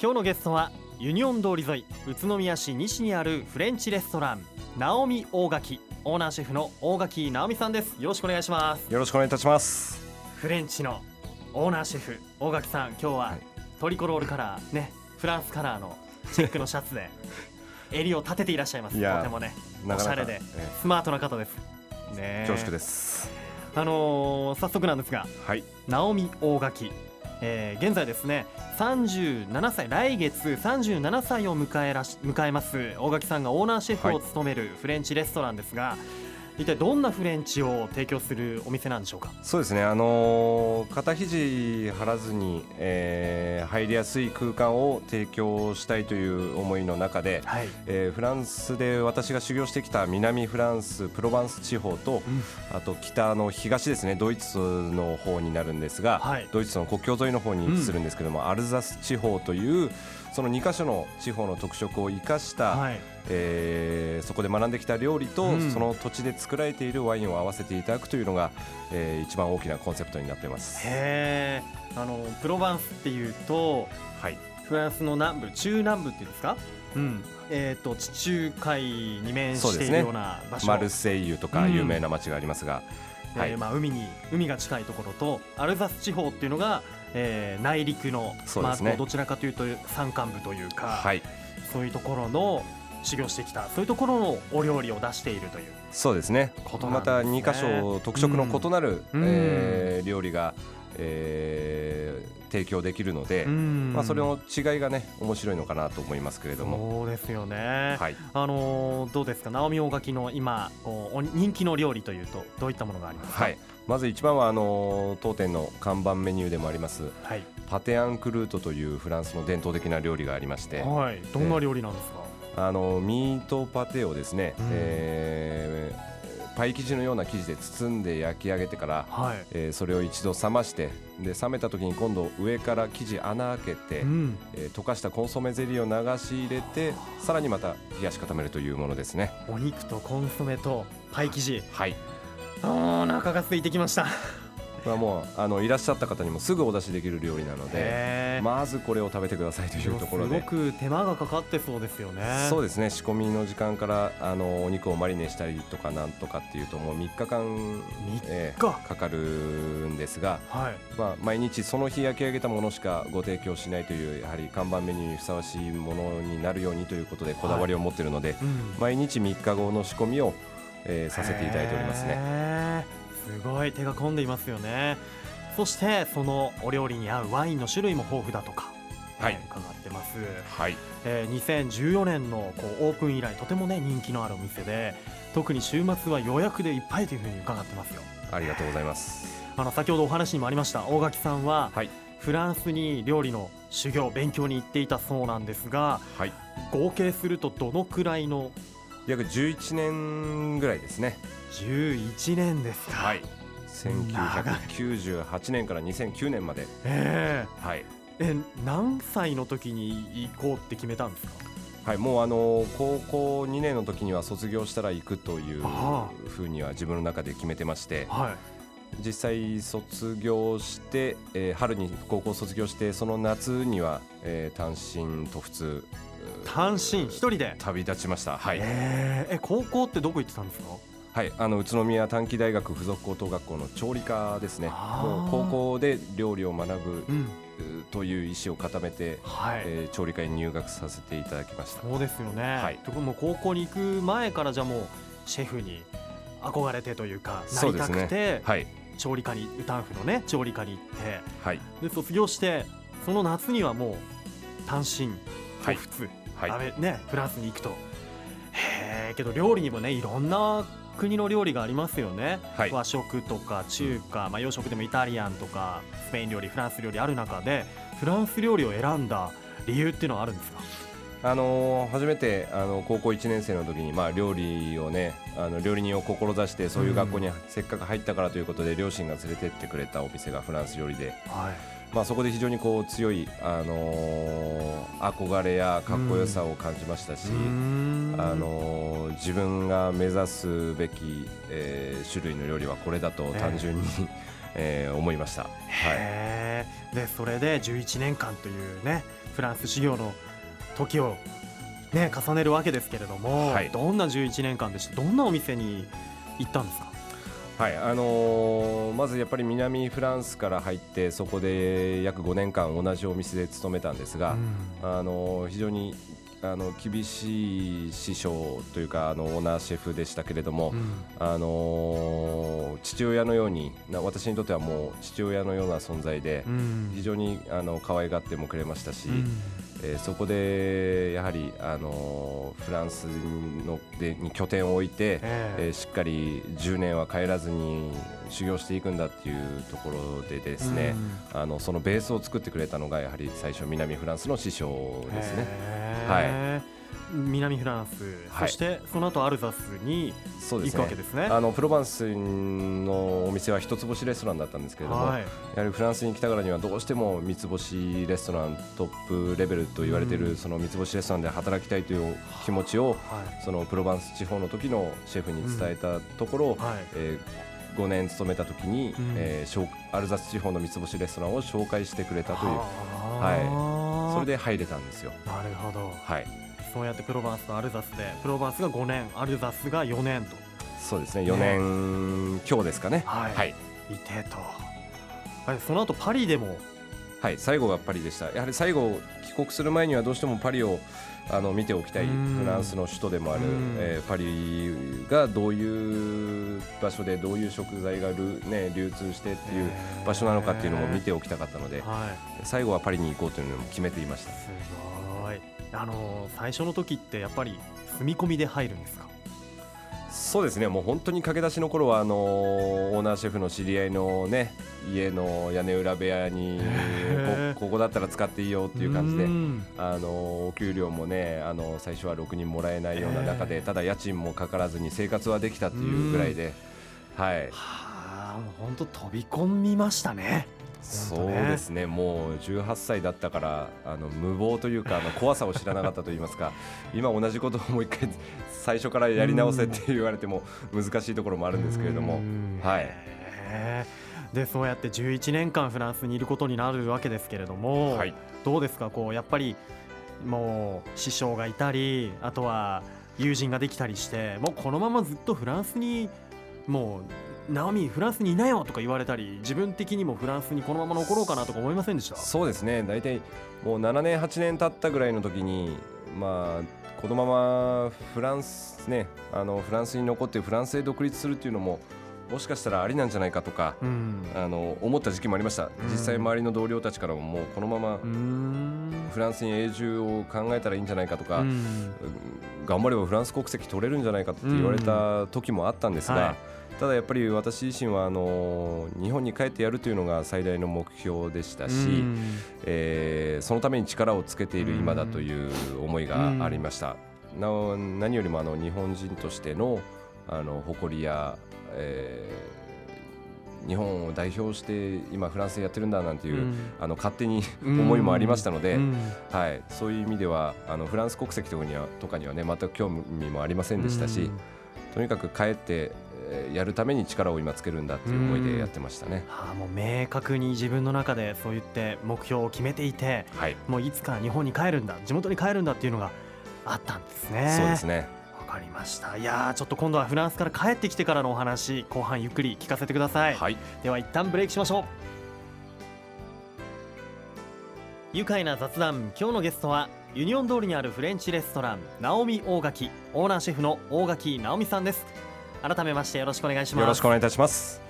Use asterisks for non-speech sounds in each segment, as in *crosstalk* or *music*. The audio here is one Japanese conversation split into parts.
今日のゲストはユニオン通り沿い宇都宮市西にあるフレンチレストランナオミ大垣オーナーシェフの大垣直巳さんです。よろしくお願いします。よろしくお願いいたします。フレンチのオーナーシェフ大垣さん今日ははいトリコロールカラーねフランスカラーのチェックのシャツで *laughs* 襟を立てていらっしゃいます。とてもねおしゃれでえスマートな方です。ねえ恐縮です。あのー早速なんですがはい。ナオミ大垣、えー現在ですね37歳来月37歳を迎えらし迎えます。大垣さんがオーナーシェフを務めるフレンチレストランですが、一体どんなフレンチを提供するお店なんでしょうか？そうですね。あのー肩肘張らずに、えー入りやすい空間を提供したいという思いの中で、はい、えーフランスで私が修行してきた南フランスプロバンス地方と、あと北の東ですね。ドイツの方になるんですが、はい。ドイツの国境沿いの方に位置するんですけども、アルザス地方というその2カ所の地方の特色を生かした、はい、えーそこで学んできた料理と、うん。その土地で作られているワインを合わせていただくというのが、えー一番大きなコンセプトになっています。へえあのプロバンスっていうとはい、フランスの南部中南部っていうんですか？うん。えー、と地中海に面しているような場所。マルセイユとかうん。有名な街がありますが、はい。えーまあ、海に海が近いところとアルザス地方っていうのが、えー内陸の、ね。こうどちらかというと山間部というか、はい、そういうところの修行してきた。そういうところのお料理を出しているという。そうですね。ことなんまた2箇所特色の異なる、うん。えー料理が、えー提供できるので、うん。まあ、それの違いがね面白いのかなと思いますけれども。そうですよね、はい、あのーどうですか？直美大垣の今人気の料理というとどういったものがありますか？はい、まず一番はあの当店の看板メニューでもあります。はい、パテ・アンクルートというフランスの伝統的な料理がありまして、はい、どんな料理なんですか、あのミートパテをですね、うん。えーパイ生地のような生地で包んで焼き上げてから、はい、えーそれを一度冷ましてで冷めた時に今度上から生地穴開けて、うん、えー溶かしたコンソメゼリーを流し入れてさらにまた冷やし固めるというものですね。お肉とコンソメとパイ生地。はい。お腹が空いてきましたこれはもうあのいらっしゃった方にもすぐお出しできる料理なのでまずこれを食べてくださいというところすごでく手間がかかってそうですよね。そうですね仕込みの時間からあのお肉をマリネしたりとかなんとかっていうともう3日間、3えー日かかるんですが、はい。まあ、毎日その日焼き上げたものしかご提供しないというやはり看板メニューにふさわしいものになるようにということでこだわりを持っているので、うん。毎日3日後の仕込みを、えーさせていただいておりますね。ねすごい手が込んでいますよね。そしてそのお料理に合うワインの種類も豊富だとかはい。ね伺ってます、はい。えー2014年のこうオープン以来とてもね人気のあるお店で特に週末は予約でいっぱいというふうに伺ってますよ。ありがとうございます。あの先ほどお話にもありました大垣さんは、はい。フランスに料理の修行勉強に行っていたそうなんですがはい。合計するとどのくらいの約11年ぐらいですね。11年ですか、はい。1998年から2009年まで。えはい。ええ何歳の時に行こうって決めたんですか？はい、もうあの高校2年の時には卒業したら行くというあふうには自分の中で決めてましてはい実際卒業して、えー春に高校卒業してその夏には、えー単身と普通単身一人で、旅立ちました。はい、えー。え高校ってどこ行ってたんですか？はい、あの宇都宮短期大学附属高等学校の調理科ですね。高校で料理を学ぶうん。という意思を固めて、はい、えー調理科に入学させていただきました。そうですよね、はい。とこもう高校に行く前からじゃあもうシェフに憧れてというかなりたくて、はい。調理科にウタンフのね調理科に行ってはい。で卒業してその夏にはもう単身はい。普通、はい。あれねフランスに行くと。へえけど料理にもねいろんな国の料理がありますよね、はい。和食とか中華、まあ、洋食でもイタリアンとかスペイン料理フランス料理ある中でフランス料理を選んだ理由っていうのはあるんですか？あのー初めてあの高校1年生の時に、まあ、料理をねあの料理人を志してそういう学校にせっかく入ったからということで両親が連れてってくれたお店がフランス料理で、はい。まあ、そこで非常にこう強い、あのー憧れやかっこよさを感じましたし、あのー自分が目指すべき、えー種類の料理はこれだと単純に、え *laughs* ー思いました。はい。でそれで11年間というねフランス修行の時をね重ねるわけですけれども、はい。どんな11年間でした？どんなお店に行ったんですか？はいあのーまずやっぱり南フランスから入ってそこで約5年間同じお店で勤めたんですが、あのー非常にあの厳しい師匠というかあのオーナーシェフでしたけれども、うん。あのー父親のようにな私にとってはもう父親のような存在でうん。非常にあの可愛がってもくれましたし、うんえーそこでやはり、あのーフランスのでに拠点を置いて、ええ。えーしっかり10年は帰らずに修行していくんだっていうところでですね、あのそのベースを作ってくれたのがやはり最初南フランスの師匠うんですね。へー南フランス、はい。そしてその後アルザスに行そうですね。くわけですね。あのプロバンスのお店は一つ星レストランだったんですけれども、はい。やはりフランスに来たからにはどうしても三つ星レストラントップレベルと言われている、うん。その三つ星レストランで働きたいという気持ちをはい。そのプロバンス地方の時のシェフに伝えたところ、はい。えー5年勤めた時に、うん。えー紹アルザス地方の三つ星レストランを紹介してくれたという。はあそれで入れたんですよ。なるほど。はいそうやってプロバンスとアルザスでプロバンスが5年アルザスが4年と。そうですね4年強ですかね。はい。はい。いてと。はいその後パリでも。はい、最後がパリでした。やはり最後帰国する前にはどうしてもパリをあの見ておきたいうん。フランスの首都でもあるうん、えーパリがどういう場所でどういう食材がる、ね、流通してっていう場所なのかっていうのも見ておきたかったのではい。最後はパリに行こうというのも決めていました。すごいあの最初の時ってやっぱり住み込みで入るんですかそうですね。もう本当に駆け出しの頃はあのオーナーシェフの知り合いのね家の屋根裏部屋にこここだったら使っていいよっていう感じでん。あのお給料もねあの最初は6人もらえないような中えでただ家賃もかからずに生活はできたっていうぐらいで、はい、はあもう本当飛び込みましたね。そうですね。もう18歳だったからあの無謀というかあの怖さを知らなかったと言いますか今同じことをもう一回最初からやり直せって言われても難しいところもあるんですけれども。うん。はい。でそうやって11年間フランスにいることになるわけですけれども、はい。どうですか？こうやっぱりもう師匠がいたりあとは友人ができたりしてもうこのままずっとフランスにもうナオミフランスにいなよとか言われたり自分的にもフランスにこのまま残ろうかなとか思いませんでした？そうですね。大体もう7年8年経ったぐらいの時にまあこのままフランスねあのフランスに残ってフランスで独立するっていうのももしかしたらありなんじゃないかとかうん。あの思った時期もありました。実際周りの同僚たちからももうこのままフランスに永住を考えたらいいんじゃないかとか、頑張ればフランス国籍取れるんじゃないかって言われた時もあったんですが、はいただやっぱり私自身はあの日本に帰ってやるというのが最大の目標でしたし、うん。えーそのために力をつけている今だという思いがありました。なお何よりもあの日本人としてのあの誇りや、えー日本を代表して今フランスでやってるんだなんていう、うん。あの勝手にうん。思いもありましたので、うん。はい、そういう意味ではあのフランス国籍とかにはとかにはね全く興味もありませんでしたし、うん。とにかく帰って、えーやるために力を今つけるんだっていう思いでやってましたね。ああもう明確に自分の中でそう言って目標を決めていてはい、もういつか日本に帰るんだ地元に帰るんだっていうのがあったんですね。そうですね。わかりました。いやーちょっと今度はフランスから帰ってきてからのお話後半ゆっくり聞かせてください、はい、では一旦ブレイクしましょう。愉快な雑談今日のゲストはユニオン通りにあるフレンチレストランナオミ大垣。オーナーシェフの大垣直美さんです改めましてよろしくお願いしますよろしくお願いいたします。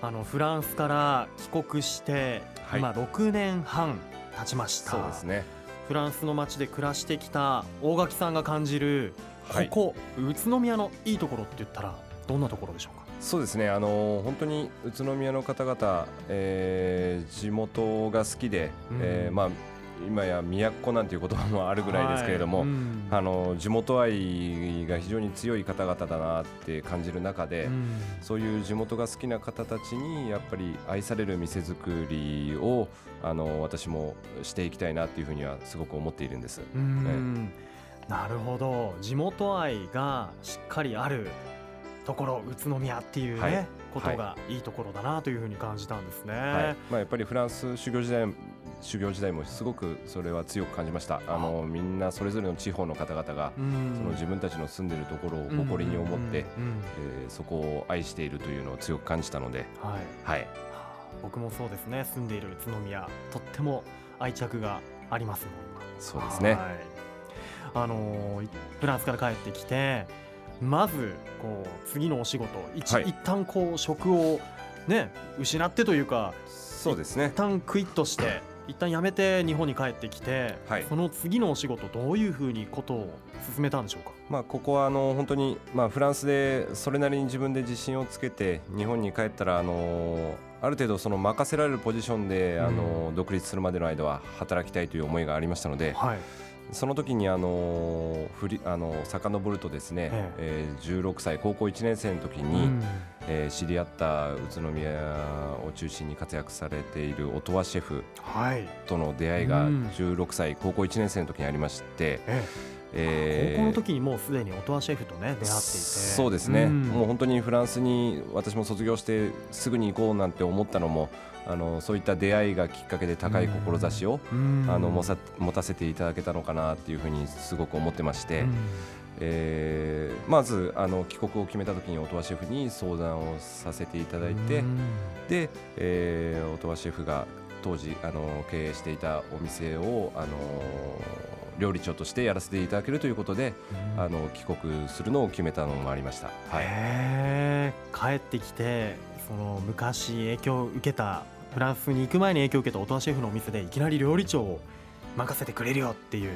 あのフランスから帰国して、はい今6年半経ちましたそうですね。フランスの街で暮らしてきた大垣さんが感じるこはいこ、宇都宮のいいところって言ったらどんなところでしょうか？そうですね。あの本当に宇都宮の方々、えー地元が好きで、うんえーまあ今や都なんていう言葉もあるぐらいですけれども。はい。うん。あの地元愛が非常に強い方々だなって感じる中で、うん。そういう地元が好きな方たちにやっぱり愛される店作りをあの私もしていきたいなっていうふうにはすごく思っているんです。うん。なるほど。地元愛がしっかりあるところ宇都宮っていうね、はい。ことがいいところだなというふうに感じたんですね。はい。まあ、やっぱりフランス修行時代修行時代もすごくそれは強く感じました。あ。のみんなそれぞれの地方の方々が、その自分たちの住んでいるところを誇りに思って、えー、そこを愛しているというのを強く感じたので、はい、はい、僕もそうですね。住んでいる宇都宮とっても愛着がありますそうですね、はい、あのフランスから帰ってきてまずこう次のお仕事一、はい、一旦こう職をね失ってというかそうですね。一旦クイッとして一旦辞めて日本に帰ってきて、はい、その次のお仕事どういうふうにことを進めたんでしょうか、まあ、ここはあの本当に、まあ、フランスでそれなりに自分で自信をつけて日本に帰ったらあのある程度その任せられるポジションで、あの独立するまでの間は働きたいという思いがありましたので、はい、その時にあの振りあの遡るとですね、ええ。ー、16歳高校1年生の時に、うん、えー、知り合った宇都宮を中心に活躍されている音羽シェフとの出会いが16歳高校1年生の時にありまして。えええー、高校の時にもうすでに音羽シェフとね出会っていて。そうですね、うん、もう本当にフランスに私も卒業してすぐに行こうなんて思ったのもあのそういった出会いがきっかけで高い志を、うん、あの持さ持たせていただけたのかなっていうふうにすごく思ってまして。うん。えー、まずあの帰国を決めた時に音羽シェフに相談をさせていただいてで、えー、音羽シェフが当時あの経営していたお店をあの料理長としてやらせていただけるということで、うん、あの帰国するのを決めたのもありました。はい、帰ってきてその昔影響を受けたフランスに行く前に影響を受けた音羽シェフのお店でいきなり料理長を任せてくれるよっていう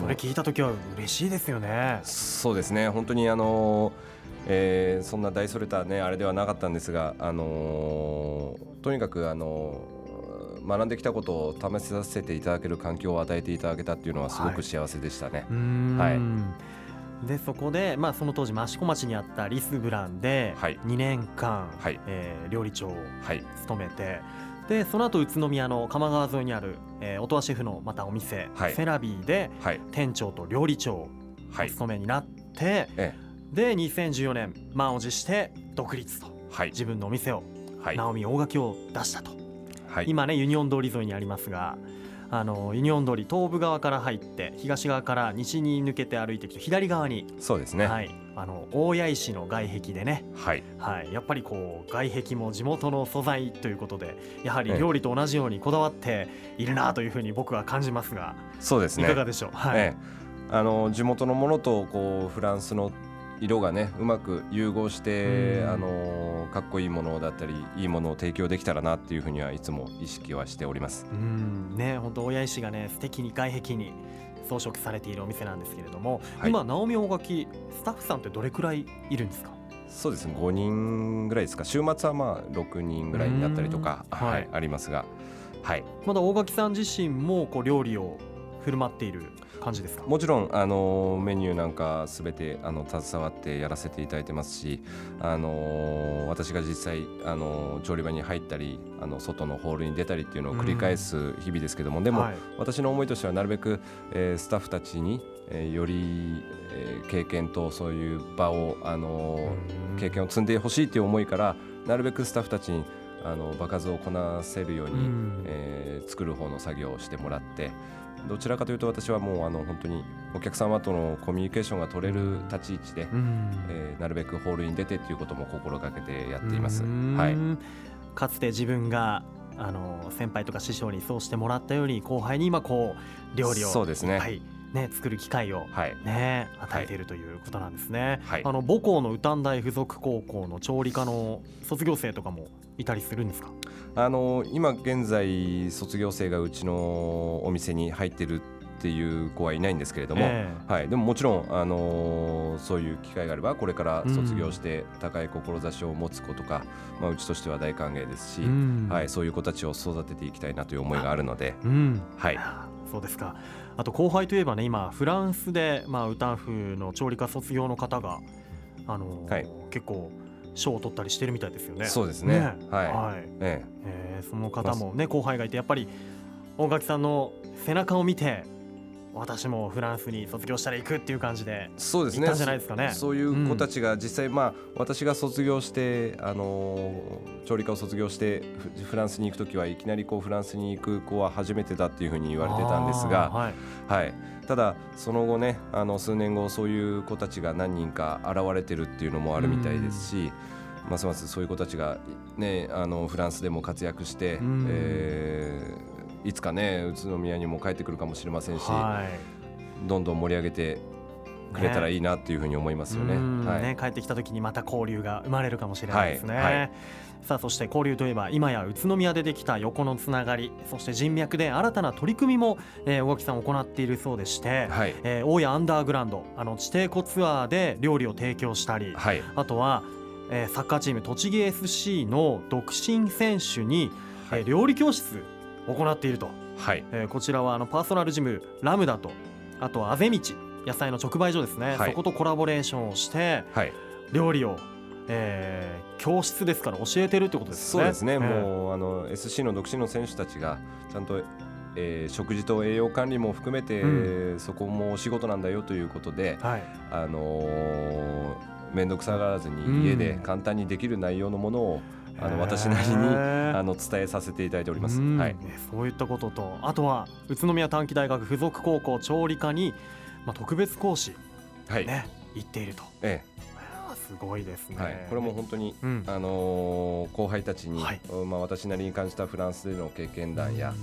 それ聞いた時は嬉しいですよね。そうですね本当にあのえー、そんな大それたねあれではなかったんですが、あのー、とにかくあのー学んできたことを試させていただける環境を与えていただけたっていうのはすごく幸せでしたね。はい、はい、でそこで、まあ、その当時益子町にあったリスブランで2年間、はい、えー、料理長を務めて、はい、でその後宇都宮の釜川沿いにある、えー、音羽シェフのまたお店、はい、セラビーで店長と料理長をお務めになって、ええ、で2014年満を持して独立と、自分のお店を、ナオミ大垣を出したと。はい、今ねユニオン通り沿いにありますがあのユニオン通り東部側から入って東側から西に抜けて歩いていくと左側にそうですね、はい、あの大谷石の外壁でね、はい、はい、やっぱりこう外壁も地元の素材ということでやはり料理と同じようにこだわっているなというふうに僕は感じますがそうですね。いかがでしょう、はい、あの地元のものとこうフランスの色がねうまく融合して、あのかっこいいものだったりいいものを提供できたらなっていうふうにはいつも意識はしております。うん。ね本当親石がね素敵に外壁に装飾されているお店なんですけれども、はい、今直美大垣スタッフさんってどれくらいいるんですか？そうですね。5人ぐらいですか。週末はまあ6人ぐらいになったりとか、はい、はい、ありますが、はい、まだ大垣さん自身もこう料理を振る舞っている感じですか？もちろんあのメニューなんかすべてあの携わってやらせていただいてますしあの私が実際あの調理場に入ったりあの外のホールに出たりっていうのを繰り返す日々ですけども、うん、でも、はい、私の思いとしてはなるべく、えー、スタッフたちにえー、より、えー、経験とそういう場を、あのー、経験を積んでほしいという思いからなるべくスタッフたちにあの場数をこなせるように、えー、作る方の作業をしてもらってどちらかというと私はもうあの本当にお客様とのコミュニケーションが取れる立ち位置で、うん、えー、なるべくホールに出てということも心がけてやっています。はい、かつて自分があの先輩とか師匠にそうしてもらったように後輩に今こう料理を。そうですね、はいね、作る機会をね、はい、与えているということなんですね。はい、あの母校の宇丹大附属高校の調理科の卒業生とかもいたりするんですか？あの今現在卒業生がうちのお店に入ってるっていう子はいないんですけれども、えー、はい、でももちろん、あのー、そういう機会があればこれから卒業して高い志を持つ子とか、うん、まあ、うちとしては大歓迎ですし、うん、はい、そういう子たちを育てていきたいなという思いがあるので、うん、はい、そうですかあと後輩といえばね今フランスで、まあ、ウタンフの調理科卒業の方が、あのーはい、結構賞を取ったりしてるみたいですよね。そうですね。ねはい。はい、ええー、その方もね後輩がいてやっぱり大垣さんの背中を見て私もフランスに卒業したら行くっていう感じでそうですね。行ったんじゃないですかね。そそういう子たちが実際、まあ私が卒業してあの調理科を卒業してフフランスに行く時はいきなりこうフランスに行く子は初めてだっていうふうに言われてたんですが、はい、はい、ただその後ねあの数年後そういう子たちが何人か現れてるっていうのもあるみたいですし、ますますそういう子たちが、ね、あのフランスでも活躍して、うん。えーいつかね宇都宮にも帰ってくるかもしれませんし、はい。どんどん盛り上げてくれたらいいなっていうふうに思いますよね。うんはい。ね帰ってきた時にまた交流が生まれるかもしれないですね。はい。はい。さあそして交流といえば今や宇都宮でできた横のつながりそして人脈で新たな取り組みも、えー、大垣さん行っているそうでして、はい。えー大谷アンダーグラウンドあの地底湖ツアーで料理を提供したり、はい。あとは、えーサッカーチーム栃木 FC の独身選手に、はい。えー料理教室を行っていると、はい。えーこちらはあのパーソナルジムラムダとあとはあぜ道野菜の直売所ですね、はい。そことコラボレーションをしてはい。料理を、えー教室ですから教えてるってことですね。そうですね、えー。もうあの SC の独身の選手たちがちゃんと、えー食事と栄養管理も含めて、うそこもお仕事なんだよということで、はい。あのー面倒くさがらずうんに家で簡単にできる内容のものを、あの私なりにあの伝えさせていただいております。うん。はい、ねそういったことと。あとは宇都宮短期大学附属高校調理科に、まあ、特別講師、はい、ね、行っていると。えあーすごいですね、えはい、これも本当に、うん。あのー後輩たちに、はい。まあ私なりに感じたフランスでの経験談や、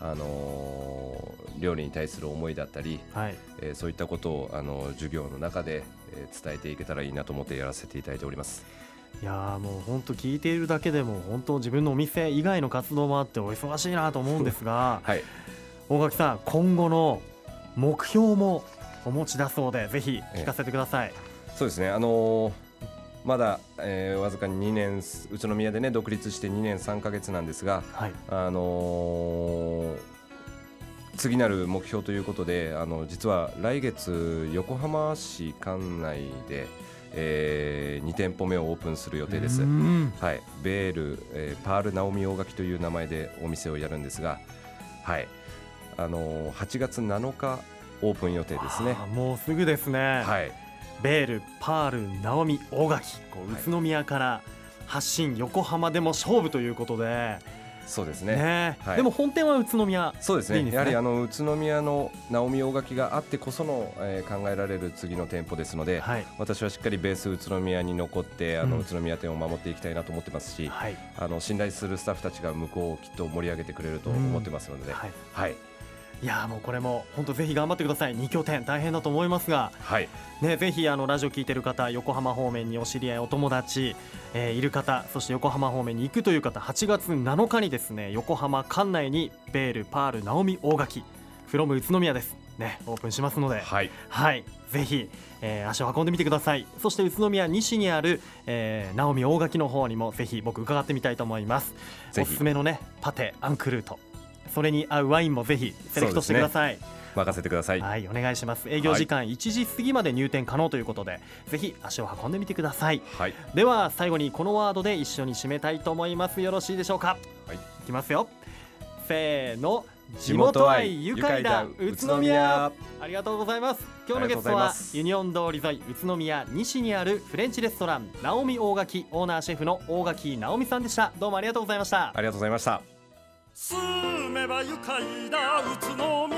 あのー料理に対する思いだったり、はい、えーそういったことをあの授業の中で、えー伝えていけたらいいなと思ってやらせていただいております。いやーもう本当聞いているだけでも本当自分のお店以外の活動もあってお忙しいなと思うんですが *laughs* はい、大垣さん今後の目標もお持ちだそうでぜひ聞かせてください。そうですね。あのーまだ、えーわずかに2年宇都宮でね独立して2年3ヶ月なんですが、はい、あのー次なる目標ということで、あの実は来月横浜市管内で、え2店舗目をオープンする予定ですう。んはい、ベール、えーパールナオミ大垣という名前でお店をやるんですが、はい、あのー8月7日オープン予定ですね。もうすぐですね。はい、ベール、パール、ナオミ、大垣こうはい宇都宮から発信横浜でも勝負ということで、そうですね。ね。はい。でも本店は宇都宮そうですね。やはりあの宇都宮のナオミ大垣があってこその、えー考えられる次の店舗ですので、はい。私はしっかりベース宇都宮に残ってあの、うん。宇都宮店を守っていきたいなと思ってますし、はい。あの信頼するスタッフたちが向こうをきっと盛り上げてくれると思ってますので、はい。はい、いやーもうこれも本当ぜひ頑張ってください。2拠点。大変だと思いますが。はい、ねぜひあのラジオ聞いてる方横浜方面にお知り合いお友達、えーいる方そして横浜方面に行くという方8月7日にですね横浜管内にベールパールナオミ大垣フロム宇都宮です。ねオープンしますので。はい、はい、ぜひ、えー足を運んでみてください。そして宇都宮西にある、えー、ナオミ大垣の方にもぜひ僕伺ってみたいと思います。おすすめのねパテアンクルート、それに合うワインもぜひセレクトしてください。任せてください。はい、お願いします。営業時間1時過ぎまで入店可能ということで、ぜひ足を運んでみてください。はい、では最後にこのワードで一緒に締めたいと思います。よろしいでしょうか？はい、いきますよ。せーの。地地元愛愉快だ宇都宮ありがとうございます今日のゲストはユニオン通り沿い宇都宮西にあるフレンチレストランナオミ大垣オーナーシェフの大垣直美さんでしたどうもありがとうございましたありがとうございました。住めば愉快だ。宇都宮